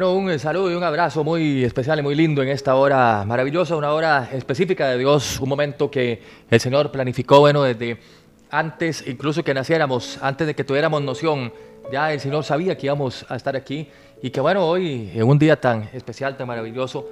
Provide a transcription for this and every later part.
Bueno, un saludo y un abrazo muy especial y muy lindo en esta hora maravillosa, una hora específica de Dios, un momento que el Señor planificó, bueno, desde antes, incluso que naciéramos, antes de que tuviéramos noción, ya el Señor sabía que íbamos a estar aquí y que bueno, hoy, en un día tan especial, tan maravilloso,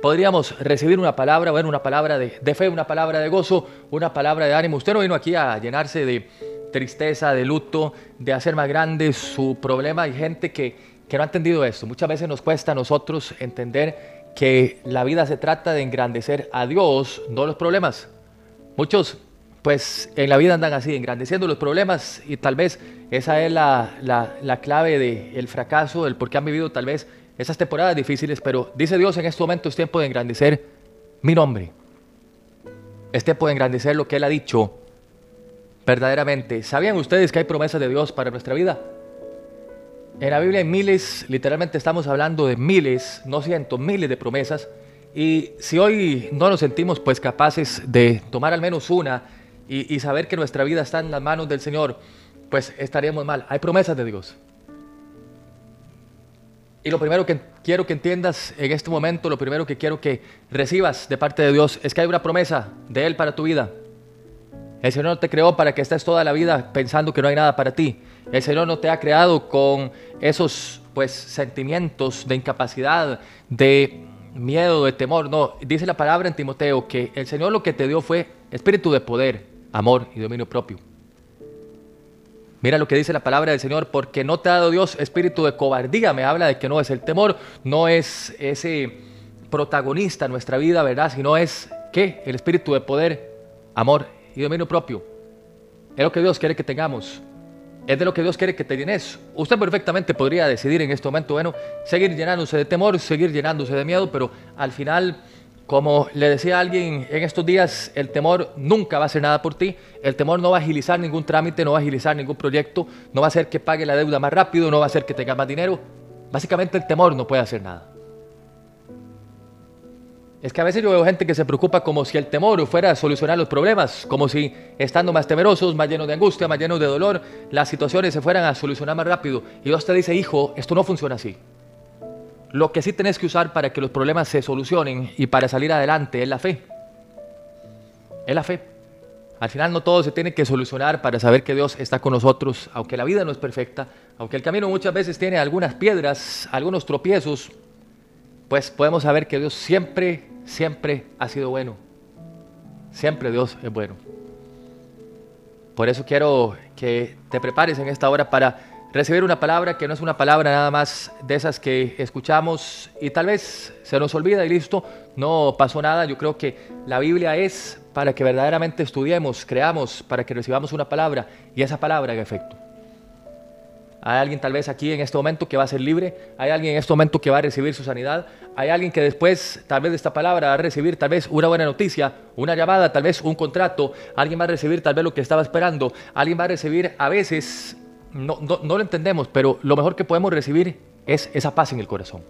podríamos recibir una palabra, bueno, una palabra de, de fe, una palabra de gozo, una palabra de ánimo. Usted no vino aquí a llenarse de tristeza, de luto, de hacer más grande su problema. Hay gente que que no ha entendido esto. Muchas veces nos cuesta a nosotros entender que la vida se trata de engrandecer a Dios, no los problemas. Muchos, pues en la vida andan así, engrandeciendo los problemas y tal vez esa es la, la, clave del fracaso, del por qué han vivido tal vez esas temporadas difíciles, pero dice Dios en este momento es tiempo de engrandecer mi nombre. Es tiempo de engrandecer lo que Él ha dicho verdaderamente. ¿Sabían ustedes que hay promesas de Dios para nuestra vida? En la Biblia hay miles, literalmente estamos hablando de miles, no cientos, miles de promesas. Y si hoy no nos sentimos pues capaces de tomar al menos una y, saber que nuestra vida está en las manos del Señor, pues estaríamos mal. Hay promesas de Dios. Y lo primero que quiero que entiendas en este momento, lo primero que quiero que recibas de parte de Dios es que hay una promesa de Él para tu vida. El Señor no te creó para que estés toda la vida pensando que no hay nada para ti. El Señor no te ha creado con esos pues sentimientos de incapacidad, de miedo, de temor. No, dice la palabra en Timoteo que el Señor lo que te dio fue espíritu de poder, amor y dominio propio. Mira lo que dice la palabra del Señor, porque no te ha dado Dios espíritu de cobardía. Me habla de que no es el temor, no es ese protagonista en nuestra vida, ¿verdad? Sino es, ¿qué? El espíritu de poder, amor y dominio propio. Es lo que Dios quiere que tengamos es de lo que Dios quiere que te llenes. Usted perfectamente podría decidir en este momento, bueno, seguir llenándose de temor, seguir llenándose de miedo, pero al final, como le decía alguien en estos días, el temor nunca va a hacer nada por ti, el temor no va a agilizar ningún trámite, no va a agilizar ningún proyecto, no va a hacer que pague la deuda más rápido, no va a hacer que tenga más dinero. Básicamente el temor no puede hacer nada. Es que a veces yo veo gente que se preocupa como si el temor fuera a solucionar los problemas, como si estando más temerosos, más llenos de angustia, más llenos de dolor, las situaciones se fueran a solucionar más rápido. Y Dios te dice, hijo, esto no funciona así. Lo que sí tenés que usar para que los problemas se solucionen y para salir adelante es la fe. Es la fe. Al final no todo se tiene que solucionar para saber que Dios está con nosotros, aunque la vida no es perfecta, aunque el camino muchas veces tiene algunas piedras, algunos tropiezos, pues podemos saber que Dios siempre, siempre ha sido bueno. Siempre Dios es bueno. Por eso quiero que te prepares en esta hora para recibir una palabra que no es una palabra nada más de esas que escuchamos y tal vez se nos olvida y listo, no pasó nada. Yo creo que la Biblia es para que verdaderamente estudiemos, creamos, para que recibamos una palabra y esa palabra haga efecto. Hay alguien tal vez aquí en este momento que va a ser libre. Hay alguien en este momento que va a recibir su sanidad. Hay alguien que después, tal vez de esta palabra, va a recibir tal vez una buena noticia, una llamada, tal vez un contrato. Alguien va a recibir tal vez lo que estaba esperando. Alguien va a recibir a veces, no, no, no lo entendemos, pero lo mejor que podemos recibir es esa paz en el corazón.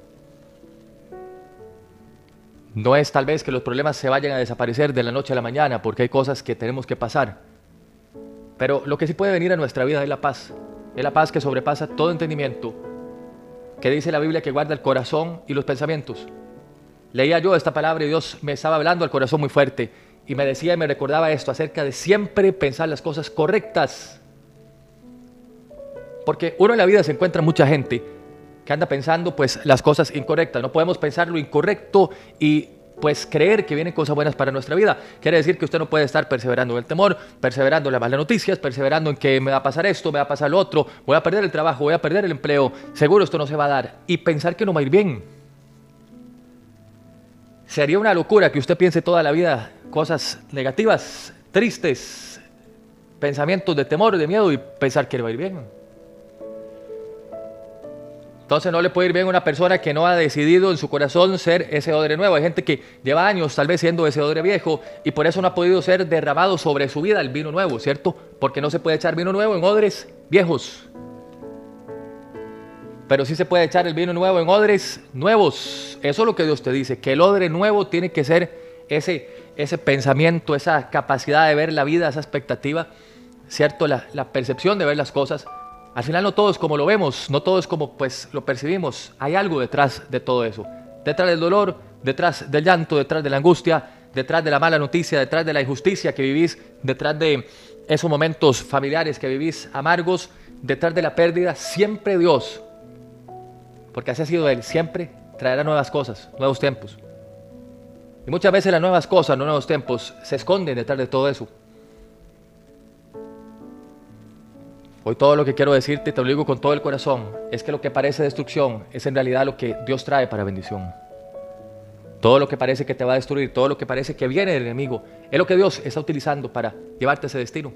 No es tal vez que los problemas se vayan a desaparecer de la noche a la mañana porque hay cosas que tenemos que pasar. Pero lo que sí puede venir a nuestra vida es la paz. Es la paz que sobrepasa todo entendimiento, que dice la Biblia que guarda el corazón y los pensamientos. Leía yo esta palabra y Dios me estaba hablando al corazón muy fuerte y me decía y me recordaba esto acerca de siempre pensar las cosas correctas. Porque uno en la vida se encuentra mucha gente que anda pensando pues las cosas incorrectas. No podemos pensar lo incorrecto y pues creer que vienen cosas buenas para nuestra vida. Quiere decir que usted no puede estar perseverando en el temor, perseverando en las malas noticias, perseverando en que me va a pasar esto, me va a pasar lo otro, voy a perder el trabajo, voy a perder el empleo, seguro esto no se va a dar. Y pensar que no va a ir bien. Sería una locura que usted piense toda la vida cosas negativas, tristes, pensamientos de temor, de miedo y pensar que le va a ir bien. Entonces no le puede ir bien a una persona que no ha decidido en su corazón ser ese odre nuevo. Hay gente que lleva años tal vez siendo ese odre viejo y por eso no ha podido ser derramado sobre su vida el vino nuevo, ¿cierto? Porque no se puede echar vino nuevo en odres viejos. Pero sí se puede echar el vino nuevo en odres nuevos. Eso es lo que Dios te dice, que el odre nuevo tiene que ser ese, ese pensamiento, esa capacidad de ver la vida, esa expectativa, ¿cierto? La, la percepción de ver las cosas Al final no todo es como lo vemos, no todo es como pues lo percibimos. Hay algo detrás de todo eso. Detrás del dolor, detrás del llanto, detrás de la angustia, detrás de la mala noticia, detrás de la injusticia que vivís, detrás de esos momentos familiares que vivís amargos, detrás de la pérdida, siempre Dios, porque así ha sido Él, siempre traerá nuevas cosas, nuevos tiempos. Y muchas veces las nuevas cosas, los nuevos tiempos, se esconden detrás de todo eso. Hoy todo lo que quiero decirte, te lo digo con todo el corazón, es que lo que parece destrucción es en realidad lo que Dios trae para bendición. Todo lo que parece que te va a destruir, todo lo que parece que viene del enemigo, es lo que Dios está utilizando para llevarte a ese destino.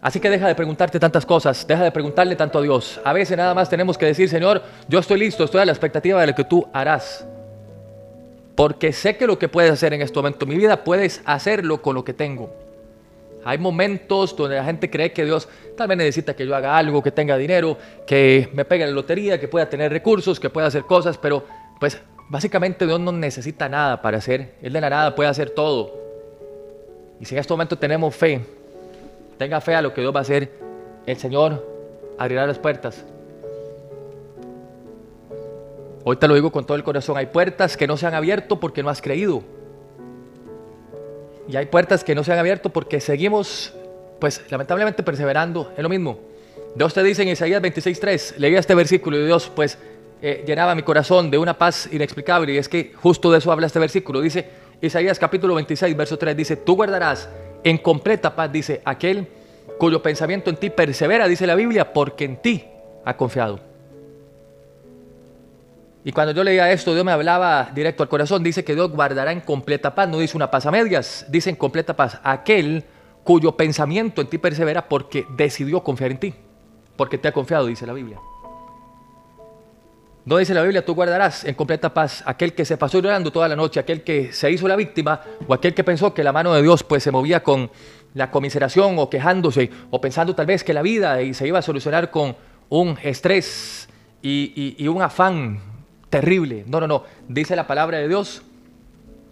Así que deja de preguntarte tantas cosas, deja de preguntarle tanto a Dios. A veces nada más tenemos que decir, Señor, yo estoy listo, estoy a la expectativa de lo que tú harás. Porque sé que lo que puedes hacer en este momento en mi vida, puedes hacerlo con lo que tengo. Hay momentos donde la gente cree que Dios tal vez necesita que yo haga algo, que tenga dinero, que me pegue en la lotería, que pueda tener recursos, que pueda hacer cosas, pero pues Básicamente Dios no necesita nada para hacer. Él de la nada puede hacer todo. Y si en este momento tenemos fe, tenga fe a lo que Dios va a hacer, el Señor abrirá las puertas. Hoy te lo digo con todo el corazón. Hay puertas que no se han abierto porque no has creído. Y hay puertas que no se han abierto porque seguimos, pues lamentablemente perseverando. Es lo mismo. Dios te dice en Isaías 26.3, leí este versículo y Dios pues eh, llenaba mi corazón de una paz inexplicable y es que justo de eso habla este versículo. Dice Isaías capítulo 26, verso 3, dice, tú guardarás en completa paz, dice, aquel cuyo pensamiento en ti persevera, dice la Biblia, porque en ti ha confiado. Y cuando yo leía esto, Dios me hablaba directo al corazón, dice que Dios guardará en completa paz, no dice una paz a medias, dice en completa paz, aquel cuyo pensamiento en ti persevera porque decidió confiar en ti, porque te ha confiado, dice la Biblia. No dice la Biblia, tú guardarás en completa paz aquel que se pasó llorando toda la noche, aquel que se hizo la víctima o aquel que pensó que la mano de Dios pues se movía con la comiseración o quejándose o pensando tal vez que la vida se iba a solucionar con un estrés y, y un afán terrible. No, no, no. Dice la palabra de Dios,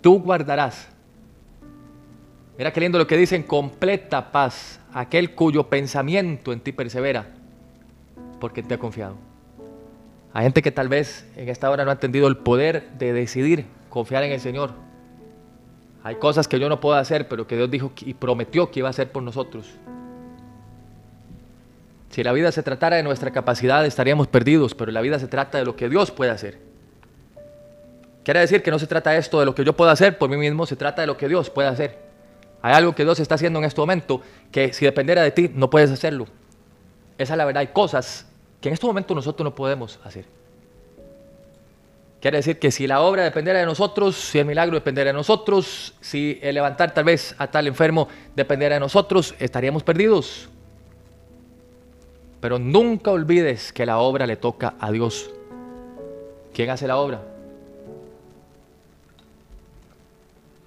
tú guardarás. Mira qué lindo lo que dice en completa paz aquel cuyo pensamiento en ti persevera porque te ha confiado. Hay gente que tal vez en esta hora no ha entendido el poder de decidir confiar en el Señor. Hay cosas que yo no puedo hacer, pero que Dios dijo y prometió que iba a hacer por nosotros. Si la vida se tratara de nuestra capacidad, estaríamos perdidos, pero la vida se trata de lo que Dios puede hacer. Quiere decir que no se trata esto de lo que yo puedo hacer por mí mismo, se trata de lo que Dios puede hacer. Hay algo que Dios está haciendo en este momento que si dependiera de ti no puedes hacerlo. Esa es la verdad. Hay cosas que en este momento nosotros no podemos hacer. Quiere decir que si la obra dependiera de nosotros, si el milagro dependiera de nosotros, si el levantar tal vez a tal enfermo dependiera de nosotros, estaríamos perdidos. Pero nunca olvides que la obra le toca a Dios. ¿Quién hace la obra?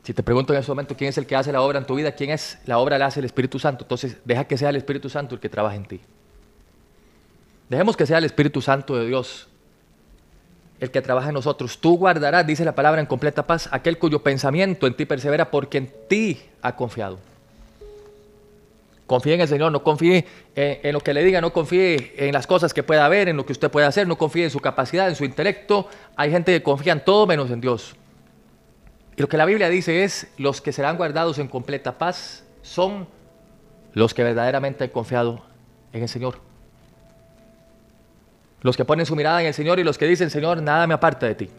Si te pregunto en ese momento quién es el que hace la obra en tu vida, quién es la obra la hace el Espíritu Santo, entonces deja que sea el Espíritu Santo el que trabaje en ti. Dejemos que sea el Espíritu Santo de Dios el que trabaja en nosotros. Tú guardarás, dice la palabra, en completa paz aquel cuyo pensamiento en ti persevera porque en ti ha confiado. Confíe en el Señor, no confíe en, lo que le diga, no confíe en las cosas que pueda haber, en lo que usted puede hacer, no confíe en su capacidad, en su intelecto. Hay gente que confía en todo menos en Dios. Y lo que la Biblia dice es, los que serán guardados en completa paz son los que verdaderamente han confiado en el Señor. Los que ponen su mirada en el Señor y los que dicen, Señor, nada me aparta de ti.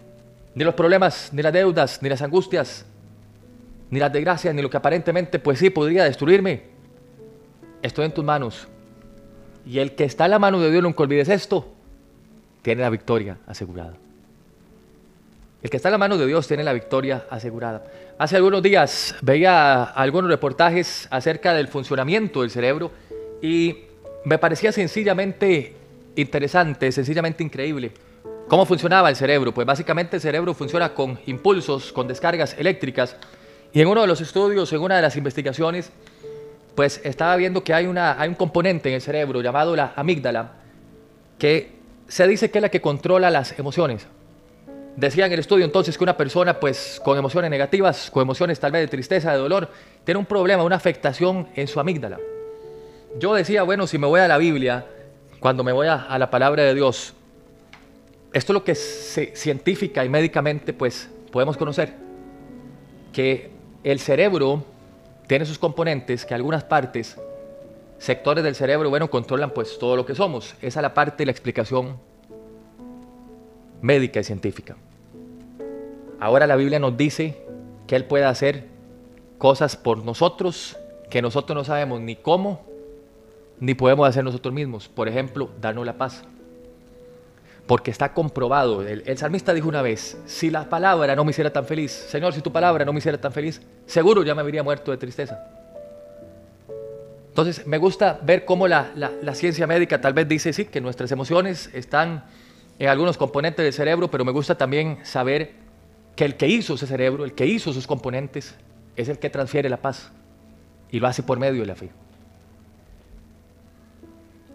Ni los problemas, ni las deudas, ni las angustias, ni las desgracias, ni lo que aparentemente, pues sí, podría destruirme. Estoy en tus manos. Y el que está en la mano de Dios, nunca olvides esto, tiene la victoria asegurada. El que está en la mano de Dios tiene la victoria asegurada. Hace algunos días veía algunos reportajes acerca del funcionamiento del cerebro y me parecía sencillamente interesante, sencillamente increíble. ¿Cómo funcionaba el cerebro? Pues básicamente el cerebro funciona con impulsos, con descargas eléctricas. Y en uno de los estudios, en una de las investigaciones, pues estaba viendo que hay, una, hay un componente en el cerebro llamado la amígdala, que se dice que es la que controla las emociones. Decía en el estudio entonces que una persona pues con emociones negativas, con emociones tal vez de tristeza, de dolor, tiene un problema, una afectación en su amígdala. yo decía, bueno, si me voy a la Biblia, cuando me voy a, la palabra de Dios, esto es lo que científica y médicamente pues podemos conocer, que el cerebro tiene sus componentes, que algunas partes, sectores del cerebro, bueno, controlan pues todo lo que somos. Esa es la parte de la explicación médica y científica. Ahora la Biblia nos dice que Él puede hacer cosas por nosotros que nosotros no sabemos ni cómo ni podemos hacer nosotros mismos. Por ejemplo, darnos la paz. Porque está comprobado. El, salmista dijo una vez, si la palabra no me hiciera tan feliz, Señor, si tu palabra no me hiciera tan feliz, seguro ya me habría muerto de tristeza. Entonces, me gusta ver cómo la, la ciencia médica tal vez dice, sí, que nuestras emociones están en algunos componentes del cerebro, pero me gusta también saber que el que hizo ese cerebro, el que hizo sus componentes, es el que transfiere la paz y lo hace por medio de la fe.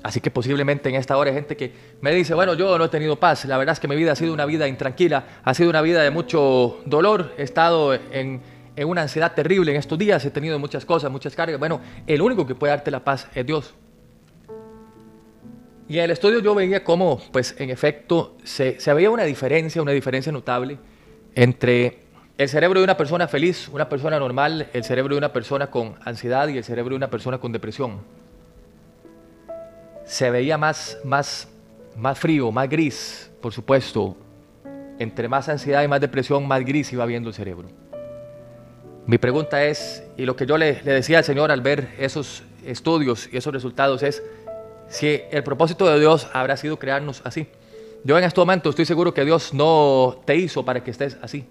Así que posiblemente en esta hora hay gente que me dice, bueno, yo no he tenido paz, la verdad es que mi vida ha sido una vida intranquila, ha sido una vida de mucho dolor, he estado en, en una ansiedad terrible en estos días, he tenido muchas cosas, muchas cargas. Bueno, el único que puede darte la paz es Dios. Y en el estudio yo veía cómo, pues en efecto, se, veía una diferencia, una diferencia notable entre el cerebro de una persona feliz, una persona normal, el cerebro de una persona con ansiedad y el cerebro de una persona con depresión. Se veía más, más, más frío, más gris, por supuesto. Entre más ansiedad y más depresión, más gris iba viendo el cerebro. Mi pregunta es, y lo que yo le, le decía al Señor al ver esos estudios y esos resultados es, si el propósito de Dios habrá sido crearnos así. Yo en este momento estoy seguro que Dios no te hizo para que estés así.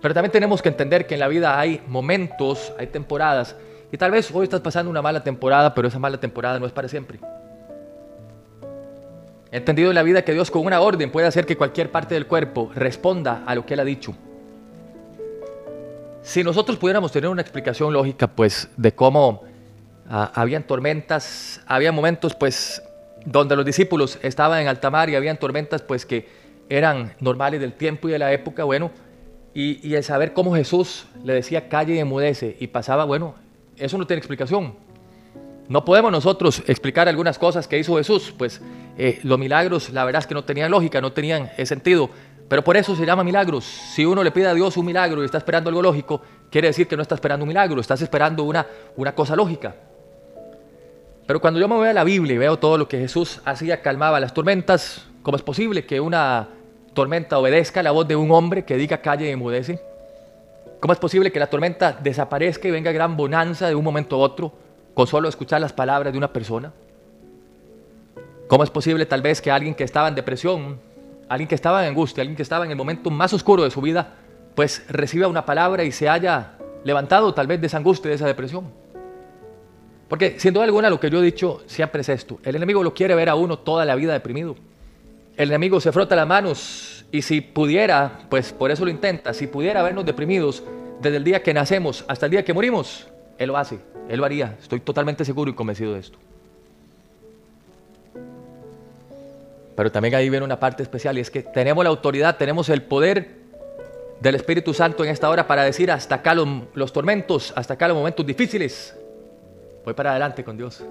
Pero también tenemos que entender que en la vida hay momentos, hay temporadas, y tal vez hoy estás pasando una mala temporada, pero esa mala temporada no es para siempre. He entendido en la vida que Dios con una orden puede hacer que cualquier parte del cuerpo responda a lo que Él ha dicho. Si nosotros pudiéramos tener una explicación lógica, pues, de cómo ah, habían tormentas, había momentos, pues, donde los discípulos estaban en alta mar y habían tormentas, pues, que eran normales del tiempo y de la época, bueno, y, el saber cómo Jesús le decía calle y emudece y pasaba, bueno, eso no tiene explicación. No podemos nosotros explicar algunas cosas que hizo Jesús, pues eh, los milagros la verdad es que no tenían lógica, no tenían eh, sentido, pero por eso se llama milagros. Si uno le pide a Dios un milagro y está esperando algo lógico, quiere decir que no está esperando un milagro, estás esperando una, una cosa lógica. Pero cuando yo me voy a la Biblia y veo todo lo que Jesús hacía, calmaba las tormentas, ¿cómo es posible que una tormenta obedezca la voz de un hombre que diga calle y emudece? ¿Cómo es posible que la tormenta desaparezca y venga gran bonanza de un momento a otro con solo escuchar las palabras de una persona? ¿Cómo es posible tal vez que alguien que estaba en depresión, alguien que estaba en angustia, alguien que estaba en el momento más oscuro de su vida, pues reciba una palabra y se haya levantado tal vez de esa angustia, de esa depresión? Porque siendo alguna lo que yo he dicho siempre es esto, el enemigo lo quiere ver a uno toda la vida deprimido el enemigo se frota las manos y si pudiera, pues por eso lo intenta, si pudiera vernos deprimidos desde el día que nacemos hasta el día que morimos, Él lo hace, Él lo haría, estoy totalmente seguro y convencido de esto. Pero también ahí viene una parte especial y es que tenemos la autoridad, tenemos el poder del Espíritu Santo en esta hora para decir hasta acá los, los tormentos, hasta acá los momentos difíciles. Voy para adelante con Dios.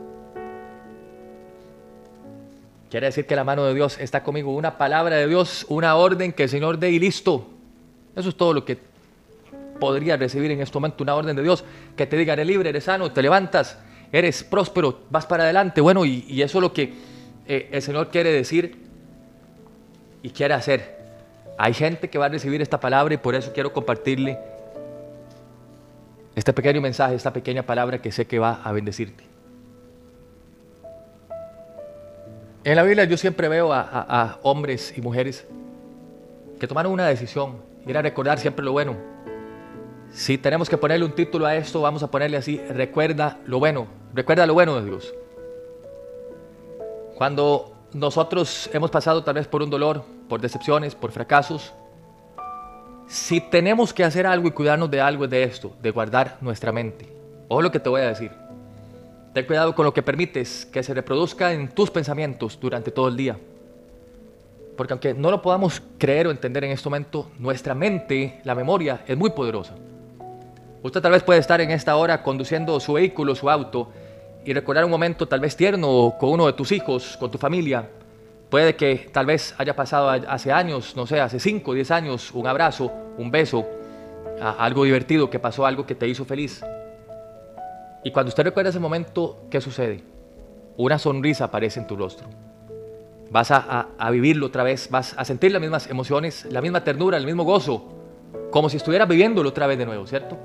Quiere decir que la mano de Dios está conmigo. Una palabra de Dios, una orden que el Señor dé y listo. Eso es todo lo que podría recibir en este momento. Una orden de Dios que te diga, eres libre, eres sano, te levantas, eres próspero, vas para adelante. Bueno, y, eso es lo que eh, el Señor quiere decir y quiere hacer. Hay gente que va a recibir esta palabra y por eso quiero compartirle este pequeño mensaje, esta pequeña palabra que sé que va a bendecirte. En la Biblia yo siempre veo a, hombres y mujeres que tomaron una decisión y era recordar siempre lo bueno. Si tenemos que ponerle un título a esto, vamos a ponerle así, recuerda lo bueno, recuerda lo bueno de Dios. Cuando nosotros hemos pasado tal vez por un dolor, por decepciones, por fracasos, si tenemos que hacer algo y cuidarnos de algo es de esto, de guardar nuestra mente. Ojo lo que te voy a decir. Ten cuidado con lo que permites que se reproduzca en tus pensamientos durante todo el día. Porque aunque no lo podamos creer o entender en este momento, nuestra mente, la memoria, es muy poderosa. Usted tal vez puede estar en esta hora conduciendo su vehículo, su auto, y recordar un momento tal vez tierno con uno de tus hijos, con tu familia. Puede que tal vez haya pasado hace años, no sé, hace 5, 10 años, un abrazo, un beso, algo divertido que pasó, algo que te hizo feliz. Y cuando usted recuerda ese momento, ¿qué sucede? Una sonrisa aparece en tu rostro. Vas a, vivirlo otra vez, vas a sentir las mismas emociones, la misma ternura, el mismo gozo, como si estuvieras viviéndolo otra vez de nuevo, ¿cierto?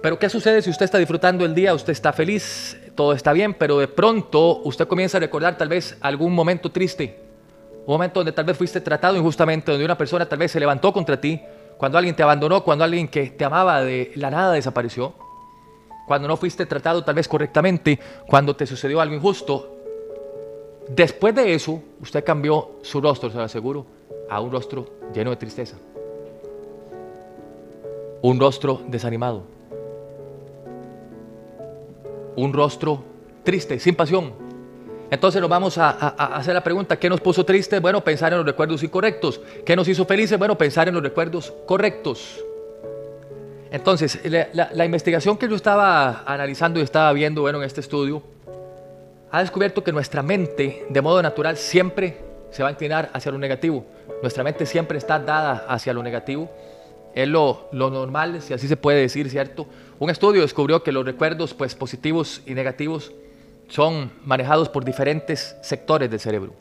Pero ¿qué sucede si usted está disfrutando el día, usted está feliz, todo está bien, pero de pronto usted comienza a recordar tal vez algún momento triste, un momento donde tal vez fuiste tratado injustamente, donde una persona tal vez se levantó contra ti, cuando alguien te abandonó, cuando alguien que te amaba de la nada desapareció, cuando no fuiste tratado tal vez correctamente, cuando te sucedió algo injusto. Después de eso, usted cambió su rostro, se lo aseguro, a un rostro lleno de tristeza. Un rostro desanimado un rostro triste, sin pasión. Entonces nos vamos a, hacer la pregunta, ¿qué nos puso triste? Bueno, pensar en los recuerdos incorrectos. ¿Qué nos hizo felices? Bueno, pensar en los recuerdos correctos. Entonces, la, investigación que yo estaba analizando y estaba viendo bueno, en este estudio, ha descubierto que nuestra mente, de modo natural, siempre se va a inclinar hacia lo negativo. Nuestra mente siempre está dada hacia lo negativo. Es lo, lo normal, si así se puede decir, ¿cierto? Un estudio descubrió que los recuerdos pues, positivos y negativos son manejados por diferentes sectores del cerebro.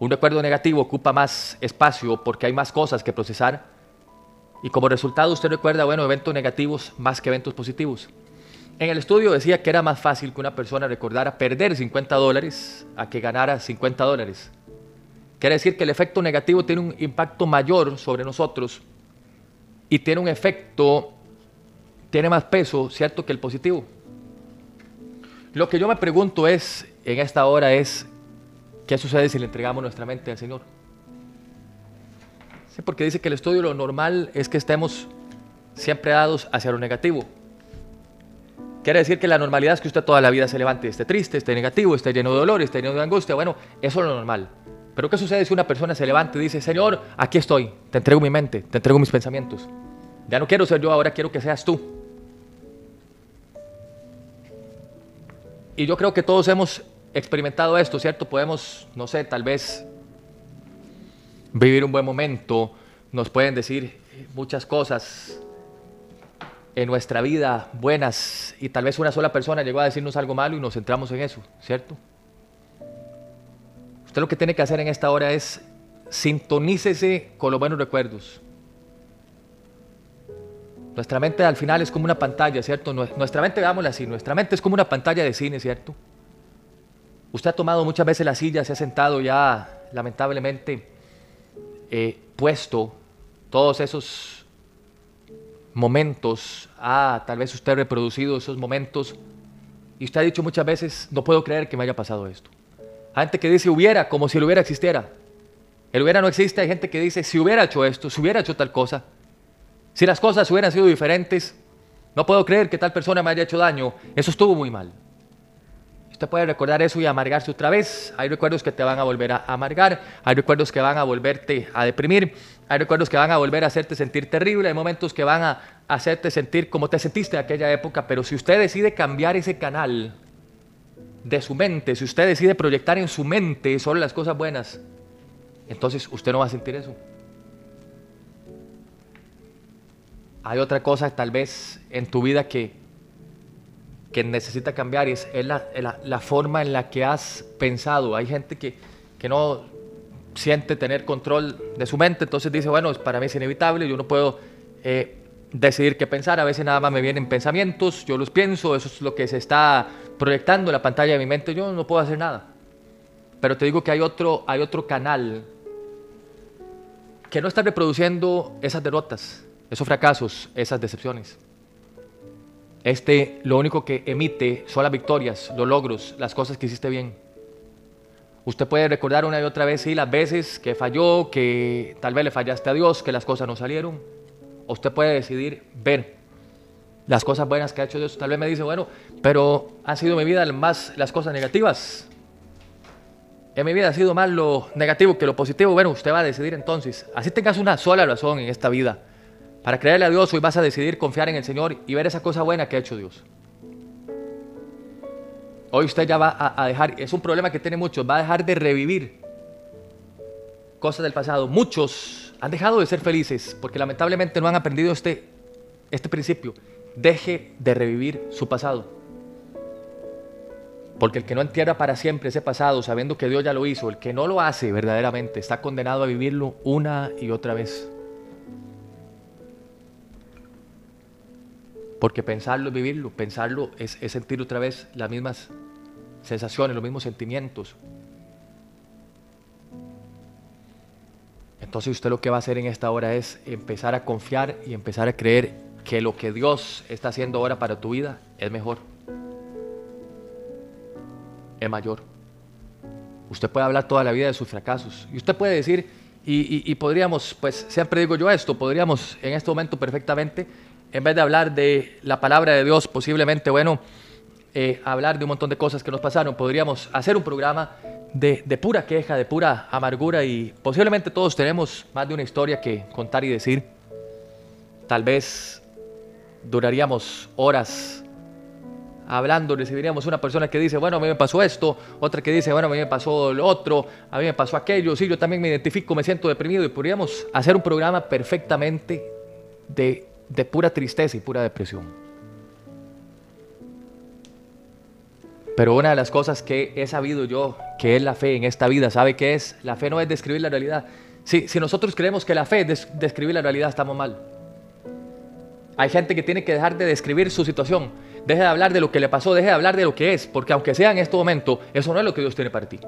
Un recuerdo negativo ocupa más espacio porque hay más cosas que procesar y como resultado usted recuerda, bueno, eventos negativos más que eventos positivos. En el estudio decía que era más fácil que una persona recordara perder 50 dólares a que ganara 50 dólares. Quiere decir que el efecto negativo tiene un impacto mayor sobre nosotros y tiene un efecto tiene más peso, ¿cierto?, que el positivo. Lo que yo me pregunto es, en esta hora es, ¿qué sucede si le entregamos nuestra mente al Señor? Sí, porque dice que el estudio lo normal es que estemos siempre dados hacia lo negativo. Quiere decir que la normalidad es que usted toda la vida se levante, esté triste, esté negativo, esté lleno de dolor, esté lleno de angustia. Bueno, eso es lo normal. Pero ¿qué sucede si una persona se levanta y dice, Señor, aquí estoy, te entrego mi mente, te entrego mis pensamientos? Ya no quiero ser yo, ahora quiero que seas tú. Y yo creo que todos hemos experimentado esto, ¿cierto? Podemos, no sé, tal vez vivir un buen momento, nos pueden decir muchas cosas en nuestra vida buenas y tal vez una sola persona llegó a decirnos algo malo y nos centramos en eso, ¿cierto? Usted lo que tiene que hacer en esta hora es sintonícese con los buenos recuerdos. Nuestra mente al final es como una pantalla, ¿cierto? Nuestra mente, veámosla así, nuestra mente es como una pantalla de cine, ¿cierto? Usted ha tomado muchas veces la silla, se ha sentado ya, lamentablemente, eh, puesto todos esos momentos, ah, tal vez usted ha reproducido esos momentos y usted ha dicho muchas veces, no puedo creer que me haya pasado esto. Hay gente que dice hubiera, como si lo hubiera existiera. El hubiera no existe, hay gente que dice si hubiera hecho esto, si hubiera hecho tal cosa. Si las cosas hubieran sido diferentes, no puedo creer que tal persona me haya hecho daño. Eso estuvo muy mal. Usted puede recordar eso y amargarse otra vez. Hay recuerdos que te van a volver a amargar, hay recuerdos que van a volverte a deprimir, hay recuerdos que van a volver a hacerte sentir terrible, hay momentos que van a hacerte sentir como te sentiste en aquella época, pero si usted decide cambiar ese canal de su mente, si usted decide proyectar en su mente solo las cosas buenas, entonces usted no va a sentir eso. hay otra cosa tal vez en tu vida que, que necesita cambiar y es, la, forma en la que has pensado. Hay gente que, que no siente tener control de su mente, entonces dice, bueno, para mí es inevitable, yo no puedo eh, decidir qué pensar, a veces nada más me vienen pensamientos, yo los pienso, eso es lo que se está proyectando en la pantalla de mi mente, yo no puedo hacer nada. Pero te digo que hay otro, hay otro canal que no está reproduciendo esas derrotas, esos fracasos, esas decepciones. Este lo único que emite son las victorias, los logros, las cosas que hiciste bien. Usted puede recordar una y otra vez, sí, las veces que falló, que tal vez le fallaste a Dios, que las cosas no salieron. usted puede decidir ver las cosas buenas que ha hecho Dios. Tal vez me dice, bueno, pero ha sido mi vida más las cosas negativas. En mi vida ha sido más lo negativo que lo positivo. Bueno, usted va a decidir entonces. Así tengas una sola razón en esta vida para creerle a Dios, hoy vas a decidir confiar en el Señor y ver esa cosa buena que ha hecho Dios. Hoy usted ya va a, a dejar, es un problema que tiene muchos, va a dejar de revivir cosas del pasado. Muchos han dejado de ser felices porque lamentablemente no han aprendido este, este principio. Deje de revivir su pasado. Porque el que no entierra para siempre ese pasado, sabiendo que Dios ya lo hizo, el que no lo hace verdaderamente, está condenado a vivirlo una y otra vez. Porque pensarlo es vivirlo, pensarlo es, es sentir otra vez las mismas sensaciones, los mismos sentimientos. Entonces usted lo que va a hacer en esta hora es empezar a confiar y empezar a creer que lo que Dios está haciendo ahora para tu vida es mejor es mayor. Usted puede hablar toda la vida de sus fracasos y usted puede decir, y, podríamos, pues siempre digo yo esto, podríamos en este momento perfectamente, en vez de hablar de la palabra de Dios, posiblemente, bueno, eh, hablar de un montón de cosas que nos pasaron, podríamos hacer un programa de, de, pura queja, de pura amargura y posiblemente todos tenemos más de una historia que contar y decir. Tal vez duraríamos horas hablando recibiríamos una persona que dice, bueno, a mí me pasó esto, otra que dice, bueno, a mí me pasó lo otro, a mí me pasó aquello, sí, yo también me identifico, me siento deprimido y podríamos hacer un programa perfectamente de, de pura tristeza y pura depresión. Pero una de las cosas que he sabido yo, que es la fe en esta vida, ¿sabe qué es? La fe no es describir la realidad. Si, si nosotros creemos que la fe es describir la realidad, estamos mal. Hay gente que tiene que dejar de describir su situación Deje de hablar de lo que le pasó, deje de hablar de lo que es, porque aunque sea en este momento, eso no es lo que Dios tiene para ti.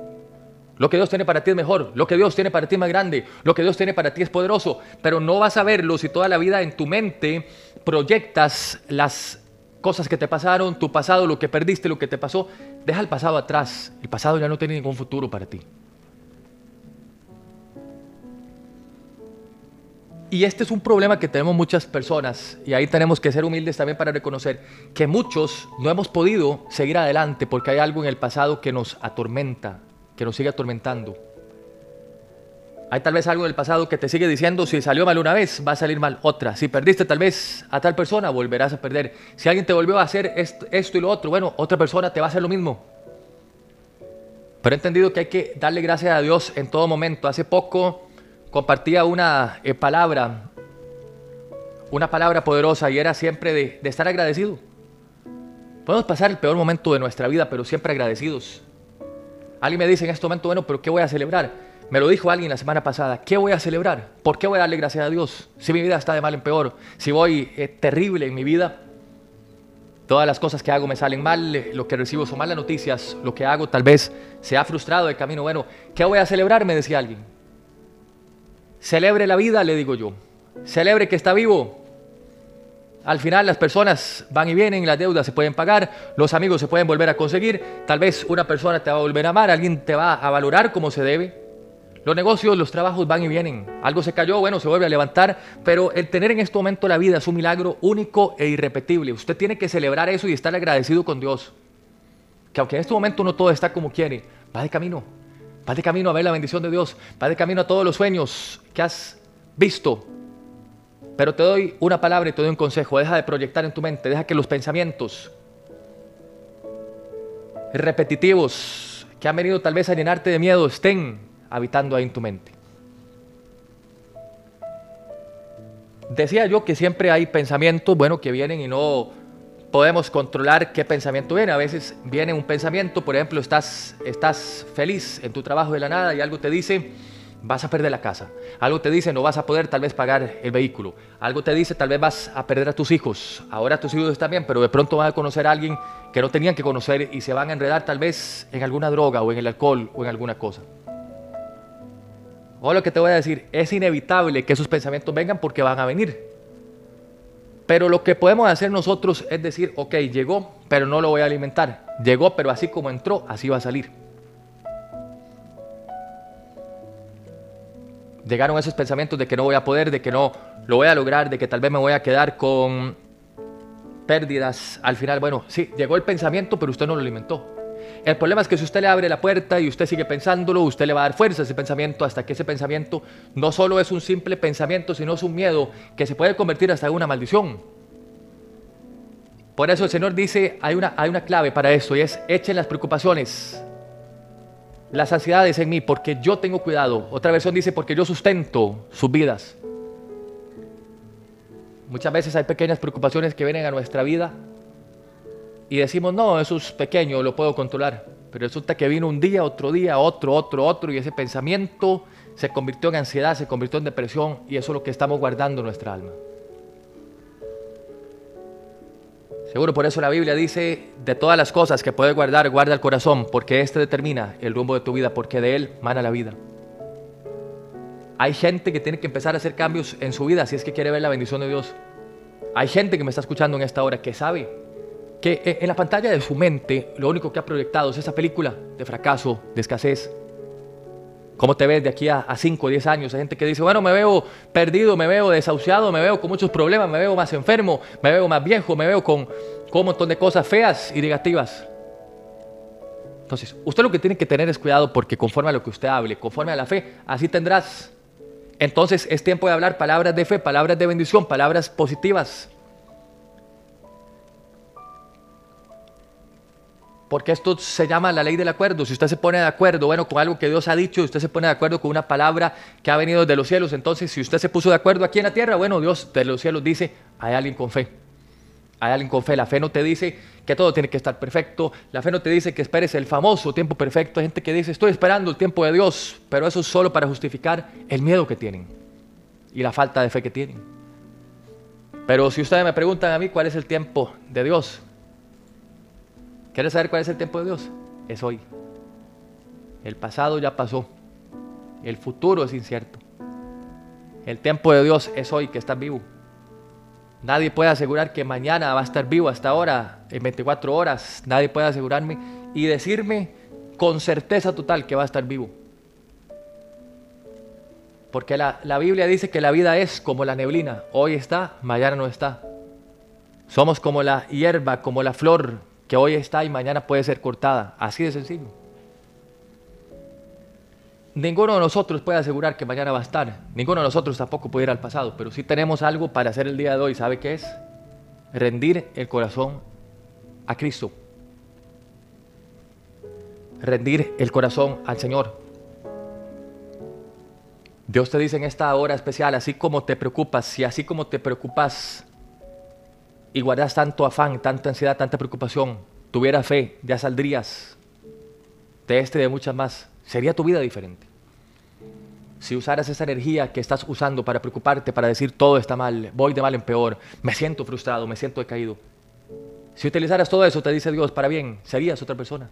Lo que Dios tiene para ti es mejor, lo que Dios tiene para ti es más grande, lo que Dios tiene para ti es poderoso, pero no vas a verlo si toda la vida en tu mente proyectas las cosas que te pasaron, tu pasado, lo que perdiste, lo que te pasó. Deja el pasado atrás, el pasado ya no tiene ningún futuro para ti. Y este es un problema que tenemos muchas personas y ahí tenemos que ser humildes también para reconocer que muchos no hemos podido seguir adelante porque hay algo en el pasado que nos atormenta, que nos sigue atormentando. Hay tal vez algo en el pasado que te sigue diciendo, si salió mal una vez, va a salir mal otra. Si perdiste tal vez a tal persona, volverás a perder. Si alguien te volvió a hacer esto, y lo otro, bueno, otra persona te va a hacer lo mismo. Pero he entendido que hay que darle gracias a Dios en todo momento. Hace poco compartía una eh, palabra, una palabra poderosa y era siempre de, estar agradecido. Podemos pasar el peor momento de nuestra vida, pero siempre agradecidos. Alguien me dice en este momento, bueno, pero ¿qué voy a celebrar? Me lo dijo alguien la semana pasada, ¿qué voy a celebrar? ¿Por qué voy a darle gracias a Dios? Si mi vida está de mal en peor, si voy eh, terrible en mi vida, todas las cosas que hago me salen mal, eh, lo que recibo son malas noticias, lo que hago tal vez se ha frustrado de camino. Bueno, ¿qué voy a celebrar? Me decía alguien. Celebre la vida, le digo yo. Celebre que está vivo. Al final las personas van y vienen, las deudas se pueden pagar, los amigos se pueden volver a conseguir, tal vez una persona te va a volver a amar, alguien te va a valorar como se debe. Los negocios, los trabajos van y vienen. Algo se cayó, bueno, se vuelve a levantar, pero el tener en este momento la vida es un milagro único e irrepetible. Usted tiene que celebrar eso y estar agradecido con Dios. Que aunque en este momento no todo está como quiere, va de camino. Va de camino a ver la bendición de Dios. Va de camino a todos los sueños que has visto. Pero te doy una palabra y te doy un consejo. Deja de proyectar en tu mente. Deja que los pensamientos repetitivos que han venido tal vez a llenarte de miedo estén habitando ahí en tu mente. Decía yo que siempre hay pensamientos, bueno, que vienen y no podemos controlar qué pensamiento viene. A veces viene un pensamiento, por ejemplo, estás, estás feliz en tu trabajo de la nada y algo te dice, vas a perder la casa. Algo te dice, no vas a poder tal vez pagar el vehículo. Algo te dice, tal vez vas a perder a tus hijos. Ahora tus hijos están bien, pero de pronto van a conocer a alguien que no tenían que conocer y se van a enredar tal vez en alguna droga o en el alcohol o en alguna cosa. O lo que te voy a decir, es inevitable que esos pensamientos vengan porque van a venir. Pero lo que podemos hacer nosotros es decir, ok, llegó, pero no lo voy a alimentar. Llegó, pero así como entró, así va a salir. Llegaron esos pensamientos de que no voy a poder, de que no lo voy a lograr, de que tal vez me voy a quedar con pérdidas. Al final, bueno, sí, llegó el pensamiento, pero usted no lo alimentó. El problema es que si usted le abre la puerta y usted sigue pensándolo, usted le va a dar fuerza a ese pensamiento hasta que ese pensamiento no solo es un simple pensamiento, sino es un miedo que se puede convertir hasta en una maldición. Por eso el Señor dice, hay una, hay una clave para eso y es echen las preocupaciones, las ansiedades en mí, porque yo tengo cuidado. Otra versión dice, porque yo sustento sus vidas. Muchas veces hay pequeñas preocupaciones que vienen a nuestra vida y decimos, no, eso es pequeño, lo puedo controlar. Pero resulta que vino un día, otro día, otro, otro, otro, y ese pensamiento se convirtió en ansiedad, se convirtió en depresión, y eso es lo que estamos guardando en nuestra alma. Seguro por eso la Biblia dice, de todas las cosas que puedes guardar, guarda el corazón, porque éste determina el rumbo de tu vida, porque de él mana la vida. Hay gente que tiene que empezar a hacer cambios en su vida si es que quiere ver la bendición de Dios. Hay gente que me está escuchando en esta hora que sabe que en la pantalla de su mente lo único que ha proyectado es esa película de fracaso, de escasez. ¿Cómo te ves de aquí a 5 o 10 años? Hay gente que dice, bueno, me veo perdido, me veo desahuciado, me veo con muchos problemas, me veo más enfermo, me veo más viejo, me veo con, con un montón de cosas feas y negativas. Entonces, usted lo que tiene que tener es cuidado porque conforme a lo que usted hable, conforme a la fe, así tendrás. Entonces es tiempo de hablar palabras de fe, palabras de bendición, palabras positivas. Porque esto se llama la ley del acuerdo. Si usted se pone de acuerdo, bueno, con algo que Dios ha dicho, usted se pone de acuerdo con una palabra que ha venido de los cielos, entonces si usted se puso de acuerdo aquí en la tierra, bueno, Dios de los cielos dice, hay alguien con fe. Hay alguien con fe. La fe no te dice que todo tiene que estar perfecto. La fe no te dice que esperes el famoso tiempo perfecto. Hay gente que dice, estoy esperando el tiempo de Dios, pero eso es solo para justificar el miedo que tienen y la falta de fe que tienen. Pero si ustedes me preguntan a mí cuál es el tiempo de Dios, ¿Quieres saber cuál es el tiempo de Dios? Es hoy. El pasado ya pasó. El futuro es incierto. El tiempo de Dios es hoy que estás vivo. Nadie puede asegurar que mañana va a estar vivo hasta ahora, en 24 horas. Nadie puede asegurarme y decirme con certeza total que va a estar vivo. Porque la, la, Biblia dice que la vida es como la neblina. Hoy está, mañana no está. Somos como la hierba, como la flor que hoy está y mañana puede ser cortada. Así de sencillo. Ninguno de nosotros puede asegurar que mañana va a estar. Ninguno de nosotros tampoco puede ir al pasado. Pero sí tenemos algo para hacer el día de hoy. ¿Sabe qué es? Rendir el corazón a Cristo. Rendir el corazón al Señor. Dios te dice en esta hora especial, así como te preocupas, y así como te preocupas y guardas tanto afán, tanta ansiedad, tanta preocupación, tuviera fe, ya saldrías de este y de muchas más. Sería tu vida diferente. Si usaras esa energía que estás usando para preocuparte, para decir todo está mal, voy de mal en peor, me siento frustrado, me siento decaído. Si utilizaras todo eso, te dice Dios, para bien, serías otra persona.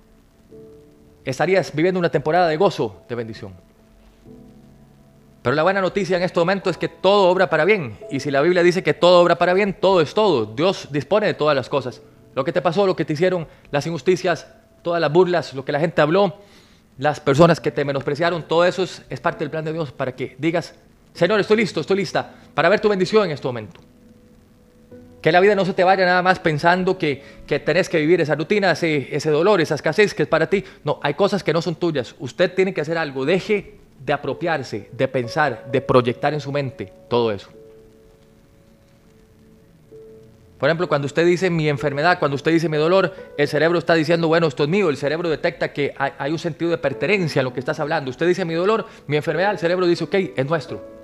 Estarías viviendo una temporada de gozo, de bendición. Pero la buena noticia en este momento es que todo obra para bien. Y si la Biblia dice que todo obra para bien, todo es todo. Dios dispone de todas las cosas. Lo que te pasó, lo que te hicieron, las injusticias, todas las burlas, lo que la gente habló, las personas que te menospreciaron, todo eso es, parte del plan de Dios para que digas, Señor, estoy listo, estoy lista para ver tu bendición en este momento. Que la vida no se te vaya nada más pensando que, que tenés que vivir esa rutina, ese, ese dolor, esa escasez que es para ti. No, hay cosas que no son tuyas. Usted tiene que hacer algo. Deje de apropiarse, de pensar, de proyectar en su mente todo eso. Por ejemplo, cuando usted dice mi enfermedad, cuando usted dice mi dolor, el cerebro está diciendo, bueno, esto es mío. El cerebro detecta que hay, un sentido de pertenencia en lo que estás hablando. Usted dice mi dolor, mi enfermedad, el cerebro dice, ok, es nuestro.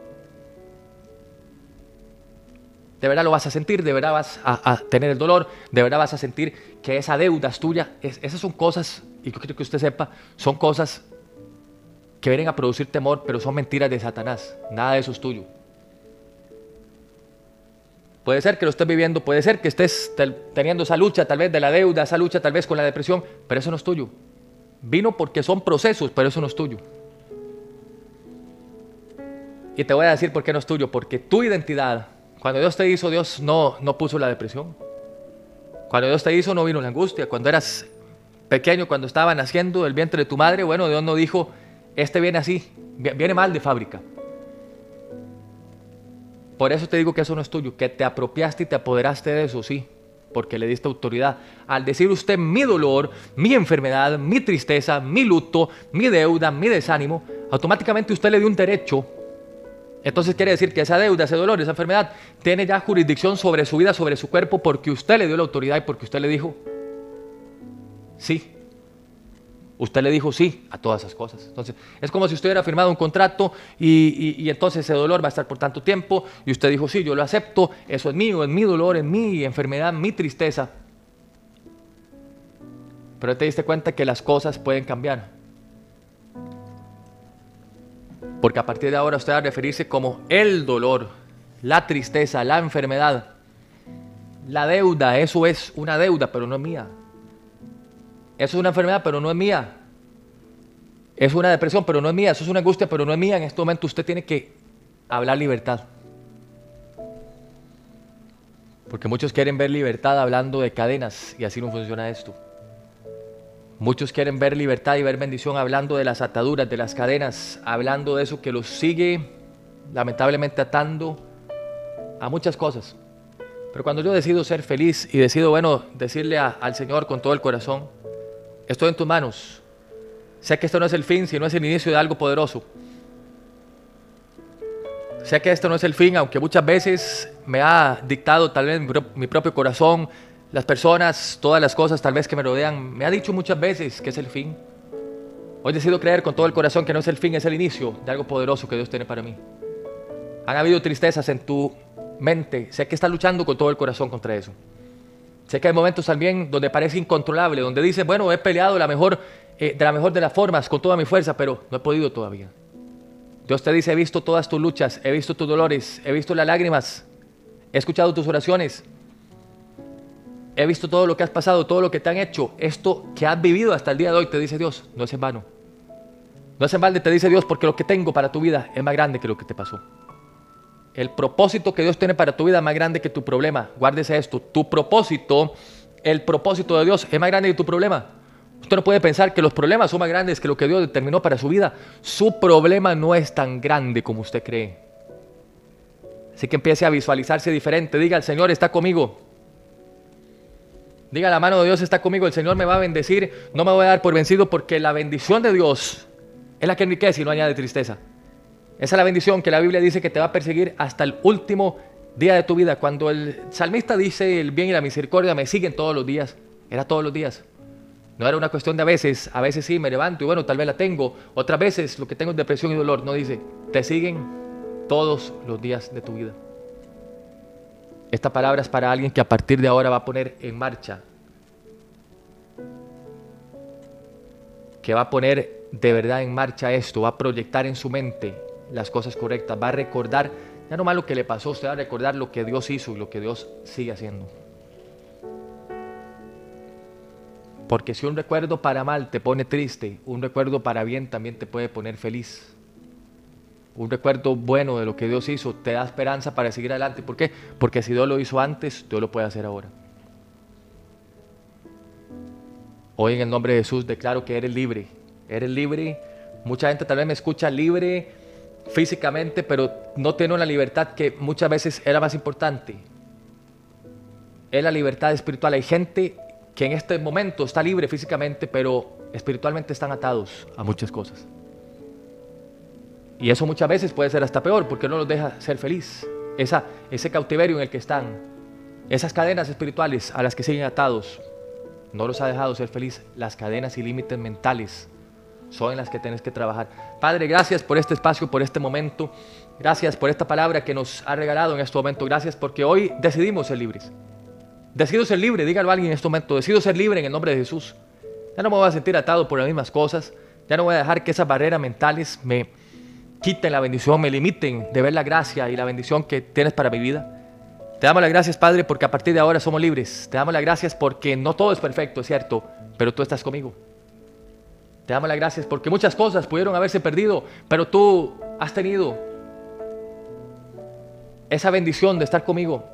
De verdad lo vas a sentir, de verdad vas a, tener el dolor, de verdad vas a sentir que esa deuda es tuya. esas son cosas, y yo quiero que usted sepa, son cosas que vienen a producir temor, pero son mentiras de Satanás. Nada de eso es tuyo. Puede ser que lo estés viviendo, puede ser que estés teniendo esa lucha tal vez de la deuda, esa lucha tal vez con la depresión, pero eso no es tuyo. Vino porque son procesos, pero eso no es tuyo. Y te voy a decir por qué no es tuyo, porque tu identidad, cuando Dios te hizo, Dios no, no puso la depresión. Cuando Dios te hizo, no vino la angustia. Cuando eras pequeño, cuando estaba naciendo del vientre de tu madre, bueno, Dios no dijo, este viene así, viene mal de fábrica. Por eso te digo que eso no es tuyo, que te apropiaste y te apoderaste de eso, sí, porque le diste autoridad. Al decir usted mi dolor, mi enfermedad, mi tristeza, mi luto, mi deuda, mi desánimo, automáticamente usted le dio un derecho Entonces quiere decir que esa deuda, ese dolor, esa enfermedad, tiene ya jurisdicción sobre su vida, sobre su cuerpo, porque usted le dio la autoridad y porque usted le dijo sí. Usted le dijo sí a todas esas cosas. Entonces, es como si usted hubiera firmado un contrato y, entonces ese dolor va a estar por tanto tiempo y usted dijo sí, yo lo acepto, eso es mío, es mi dolor, es mi enfermedad, mi tristeza. Pero te diste cuenta que las cosas pueden cambiar. Porque a partir de ahora usted va a referirse como el dolor, la tristeza, la enfermedad, la deuda. Eso es una deuda, pero no es mía. Eso es una enfermedad, pero no es mía. Es una depresión, pero no es mía. Eso es una angustia, pero no es mía. En este momento usted tiene que hablar libertad. Porque muchos quieren ver libertad hablando de cadenas y así no funciona esto. Muchos quieren ver libertad y ver bendición hablando de las ataduras, de las cadenas, hablando de eso que los sigue lamentablemente atando a muchas cosas. Pero cuando yo decido ser feliz y decido, bueno, decirle al Señor con todo el corazón, estoy en tus manos. Sé que esto no es el fin, sino es el inicio de algo poderoso. Sé que esto no es el fin, aunque muchas veces me ha dictado tal vez mi propio corazón las personas, todas las cosas tal vez que me rodean, me ha dicho muchas veces que es el fin. Hoy decido creer con todo el corazón que no es el fin, es el inicio de algo poderoso que Dios tiene para mí. Han habido tristezas en tu mente, sé que estás luchando con todo el corazón contra eso. Sé que hay momentos también donde parece incontrolable, donde dices, bueno, he peleado la mejor, eh, de la mejor de las formas, con toda mi fuerza, pero no he podido todavía. Dios te dice, he visto todas tus luchas, he visto tus dolores, he visto las lágrimas, he escuchado tus oraciones, he visto todo lo que has pasado, todo lo que te han hecho, esto que has vivido hasta el día de hoy, te dice Dios, no es en vano. No es en balde, te dice Dios, porque lo que tengo para tu vida es más grande que lo que te pasó. El propósito que Dios tiene para tu vida es más grande que tu problema. Guárdese esto, tu propósito, el propósito de Dios es más grande que tu problema. Usted no puede pensar que los problemas son más grandes que lo que Dios determinó para su vida. Su problema no es tan grande como usted cree. Así que empiece a visualizarse diferente. Diga, el Señor está conmigo. Diga, la mano de Dios está conmigo, el Señor me va a bendecir, no me voy a dar por vencido porque la bendición de Dios es la que enriquece y no añade tristeza. Esa es la bendición que la Biblia dice que te va a perseguir hasta el último día de tu vida. Cuando el salmista dice el bien y la misericordia me siguen todos los días, era todos los días. No era una cuestión de a veces, a veces sí me levanto y bueno, tal vez la tengo. Otras veces lo que tengo es depresión y dolor. No dice, te siguen todos los días de tu vida. Esta palabra es para alguien que a partir de ahora va a poner en marcha, que va a poner de verdad en marcha esto, va a proyectar en su mente las cosas correctas, va a recordar, ya no más lo que le pasó, usted va a recordar lo que Dios hizo y lo que Dios sigue haciendo. Porque si un recuerdo para mal te pone triste, un recuerdo para bien también te puede poner feliz un recuerdo bueno de lo que Dios hizo, te da esperanza para seguir adelante. ¿Por qué? Porque si Dios lo hizo antes, Dios lo puede hacer ahora. Hoy en el nombre de Jesús declaro que eres libre. Eres libre. Mucha gente tal vez me escucha libre físicamente, pero no tiene una libertad que muchas veces era más importante. Es la libertad espiritual. Hay gente que en este momento está libre físicamente, pero espiritualmente están atados a muchas cosas. Y eso muchas veces puede ser hasta peor porque no los deja ser feliz. Esa, ese cautiverio en el que están, esas cadenas espirituales a las que siguen atados, no los ha dejado ser feliz. Las cadenas y límites mentales son las que tienes que trabajar. Padre, gracias por este espacio, por este momento. Gracias por esta palabra que nos ha regalado en este momento. Gracias porque hoy decidimos ser libres. Decido ser libre, dígalo a alguien en este momento. Decido ser libre en el nombre de Jesús. Ya no me voy a sentir atado por las mismas cosas. Ya no voy a dejar que esas barreras mentales me, quiten la bendición, me limiten de ver la gracia y la bendición que tienes para mi vida. Te damos las gracias, Padre, porque a partir de ahora somos libres. Te damos las gracias porque no todo es perfecto, es cierto, pero tú estás conmigo. Te damos las gracias porque muchas cosas pudieron haberse perdido, pero tú has tenido esa bendición de estar conmigo.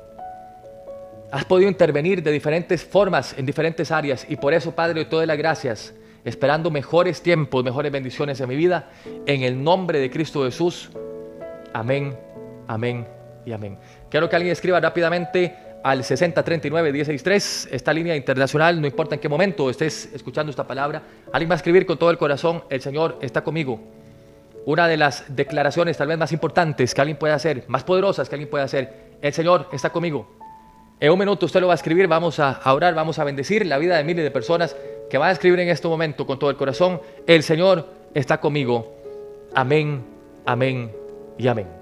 Has podido intervenir de diferentes formas en diferentes áreas y por eso, Padre, te doy las gracias esperando mejores tiempos, mejores bendiciones en mi vida. En el nombre de Cristo Jesús. Amén, amén y amén. Quiero que alguien escriba rápidamente al 6039-163, esta línea internacional, no importa en qué momento estés escuchando esta palabra, alguien va a escribir con todo el corazón, el Señor está conmigo. una de las declaraciones tal vez más importantes que alguien puede hacer, más poderosas que alguien puede hacer. El Señor está conmigo. En un minuto usted lo va a escribir, vamos a orar, vamos a bendecir la vida de miles de personas que van a escribir en este momento con todo el corazón, el Señor está conmigo. Amén, amén y amén.